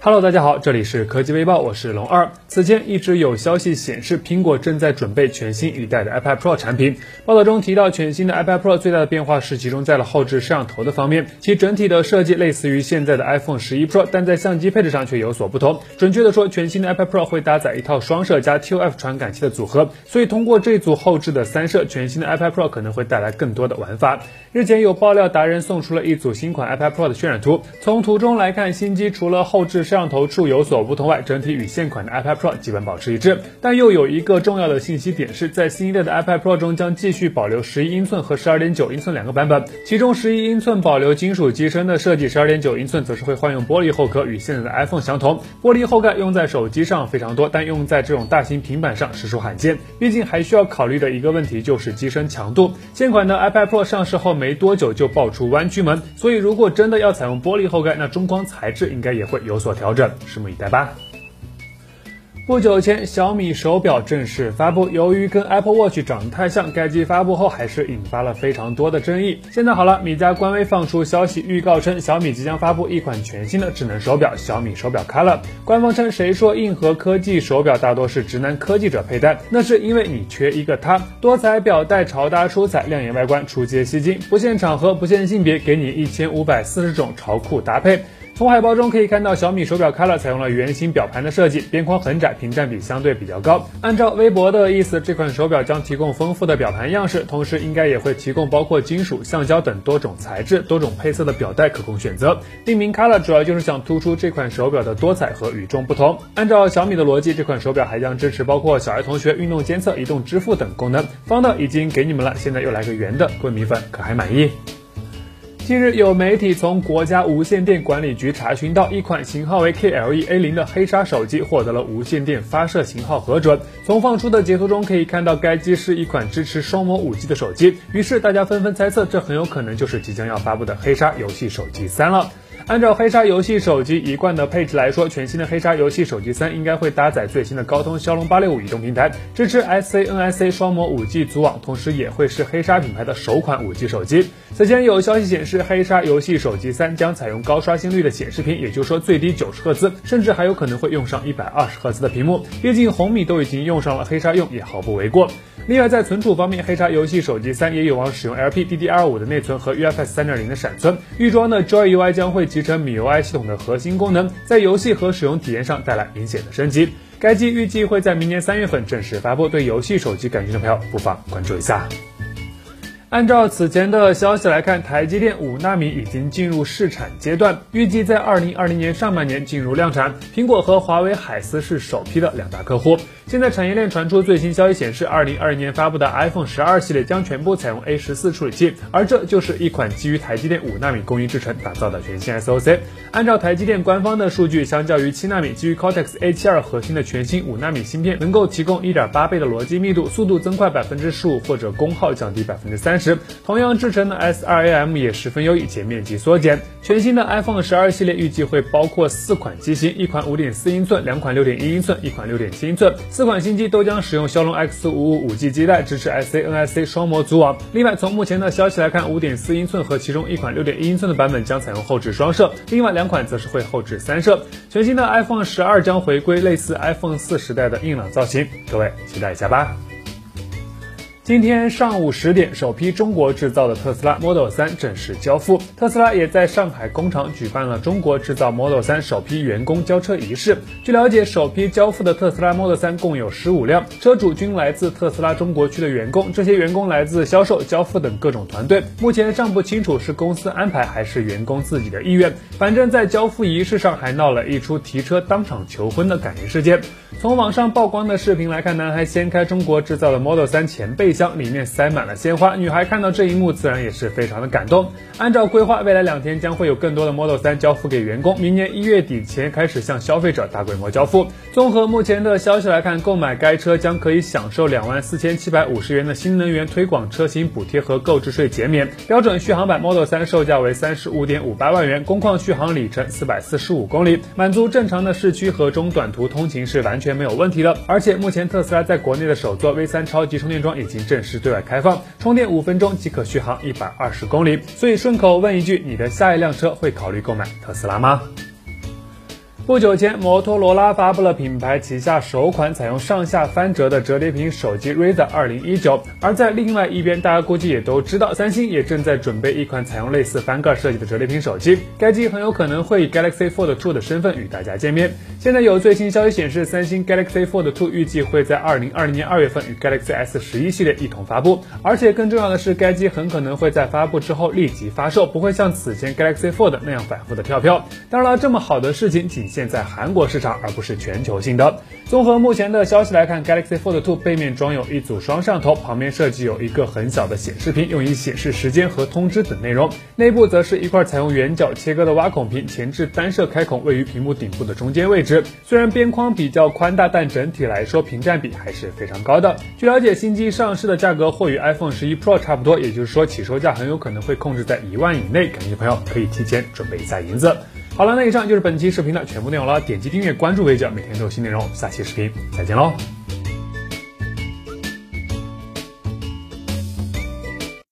Hello，大家好，这里是科技微报，我是龙二。此前一直有消息显示，苹果正在准备全新一代的 iPad Pro 产品。报道中提到，全新的 iPad Pro 最大的变化是集中在了后置摄像头的方面，其整体的设计类似于现在的 iPhone 十一 Pro，但在相机配置上却有所不同。准确的说，全新的 iPad Pro 会搭载一套双摄加 ToF 传感器的组合，所以通过这组后置的三摄，全新的 iPad Pro 可能会带来更多的玩法。日前有爆料达人送出了一组新款 iPad Pro 的渲染图，从图中来看，新机除了后置摄像头处有所不同外，整体与现款的 iPad Pro 基本保持一致。但又有一个重要的信息点是，在新一代的 iPad Pro 中将继续保留十一英寸和十二点九英寸两个版本，其中十一英寸保留金属机身的设计，十二点九英寸则是会换用玻璃后壳，与现在的 iPhone 相同。玻璃后盖用在手机上非常多，但用在这种大型平板上实属罕见。毕竟还需要考虑的一个问题就是机身强度。现款的 iPad Pro 上市后没多久就爆出弯曲门，所以如果真的要采用玻璃后盖，那中框材质应该也会有所调整。拭目以待吧。不久前，小米手表正式发布。由于跟 Apple Watch 长得太像，该机发布后还是引发了非常多的争议。现在好了，米家官微放出消息预告称，小米即将发布一款全新的智能手表——小米手表 Color。官方称，谁说硬核科技手表大多是直男科技者佩戴？那是因为你缺一个它。多彩表带潮搭出彩，亮眼外观出街吸睛，不限场合，不限性别，给你一千五百四十种潮酷搭配。从海报中可以看到，小米手表 Color 采用了圆形表盘的设计，边框很窄，屏占比相对比较高。按照微博的意思，这款手表将提供丰富的表盘样式，同时应该也会提供包括金属、橡胶等多种材质、多种配色的表带可供选择。命名 Color 主要就是想突出这款手表的多彩和与众不同。按照小米的逻辑，这款手表还将支持包括小爱同学、运动监测、移动支付等功能。方的已经给你们了，现在又来个圆的，各位米粉可还满意？近日，有媒体从国家无线电管理局查询到，一款型号为 KLE A 零的黑鲨手机获得了无线电发射型号核准。从放出的截图中可以看到，该机是一款支持双模五 G 的手机。于是大家纷纷猜测，这很有可能就是即将要发布的黑鲨游戏手机三了。按照黑鲨游戏手机一贯的配置来说，全新的黑鲨游戏手机三应该会搭载最新的高通骁龙八六五移动平台，支持 SC NSA 双模 5G 组网，同时也会是黑鲨品牌的首款 5G 手机。此前有消息显示，黑鲨游戏手机三将采用高刷新率的显示屏，也就是说最低九十赫兹，甚至还有可能会用上一百二十赫兹的屏幕。毕竟红米都已经用上了，黑鲨用也毫不为过。另外在存储方面，黑鲨游戏手机三也有望使用 LPDDR5 的内存和 UFS 三点零的闪存。预装的 Joy UI 将会集成 MIUI 系统的核心功能，在游戏和使用体验上带来明显的升级。该机预计会在明年三月份正式发布，对游戏手机感兴趣的朋友不妨关注一下。按照此前的消息来看，台积电五纳米已经进入试产阶段，预计在二零二零年上半年进入量产。苹果和华为海思是首批的两大客户。现在产业链传出最新消息显示，二零二零年发布的 iPhone 十二系列将全部采用 A 十四处理器，而这就是一款基于台积电五纳米工艺制程打造的全新 SoC。按照台积电官方的数据，相较于七纳米基于 Cortex A 七二核心的全新五纳米芯片，能够提供一点八倍的逻辑密度，速度增快百分之十五，或者功耗降低百分之三。十，同样制成的 S2AM 也十分优异，且面积缩减。全新的 iPhone 十二系列预计会包括四款机型，一款五点四英寸，两款六点一英寸，一款六点七英寸。四款新机都将使用骁龙 X 五五五 G 基带，支持 SC NSA 双模组网。另外，从目前的消息来看，五点四英寸和其中一款六点一英寸的版本将采用后置双摄，另外两款则是会后置三摄。全新的 iPhone 十二将回归类似 iPhone 四时代的硬朗造型，各位期待一下吧。今天上午十点，首批中国制造的特斯拉 Model 3正式交付。特斯拉也在上海工厂举办了中国制造 Model 3首批员工交车仪式。据了解，首批交付的特斯拉 Model 3共有十五辆，车主均来自特斯拉中国区的员工。这些员工来自销售、交付等各种团队，目前尚不清楚是公司安排还是员工自己的意愿。反正，在交付仪式上还闹了一出提车当场求婚的感人事件。从网上曝光的视频来看，男孩掀开中国制造的 Model 3前备箱，里面塞满了鲜花。女孩看到这一幕，自然也是非常的感动。按照规划，未来两天将会有更多的 Model 3交付给员工，明年一月底前开始向消费者大规模交付。综合目前的消息来看，购买该车将可以享受两万四千七百五十元的新能源推广车型补贴和购置税减免。标准续航版 Model 3售价为三十五点五八万元，工况续航里程四百四十五公里，满足正常的市区和中短途通勤是完全没有问题的。而且目前特斯拉在国内的首座 V3 超级充电桩已经正式对外开放，充电五分钟即可续航一百二十公里。所以顺口问一句，你的下一辆车会考虑购买特斯拉吗？不久前，摩托罗拉发布了品牌旗下首款采用上下翻折的折叠屏手机 Razr 2019。而在另外一边，大家估计也都知道，三星也正在准备一款采用类似翻盖设计的折叠屏手机。该机很有可能会以 Galaxy Fold 2的身份与大家见面。现在有最新消息显示，三星 Galaxy Fold 2预计会在2020年2月份与 Galaxy S 十一系列一同发布。而且更重要的是，该机很可能会在发布之后立即发售，不会像此前 Galaxy Fold 那样反复的跳票。当然了，这么好的事情仅限。现在韩国市场，而不是全球性的。综合目前的消息来看，Galaxy Fold 2背面装有一组双摄像头，旁边设计有一个很小的显示屏，用以显示时间和通知等内容。内部则是一块采用圆角切割的挖孔屏，前置单摄开孔位于屏幕顶部的中间位置。虽然边框比较宽大，但整体来说屏占比还是非常高的。据了解，新机上市的价格或与 iPhone 十一 Pro 差不多，也就是说起售价很有可能会控制在一万以内。感兴趣朋友可以提前准备一下银子。好了，那以上就是本期视频的全部内容了。点击订阅关注微教，每天都有新内容。下期视频再见喽！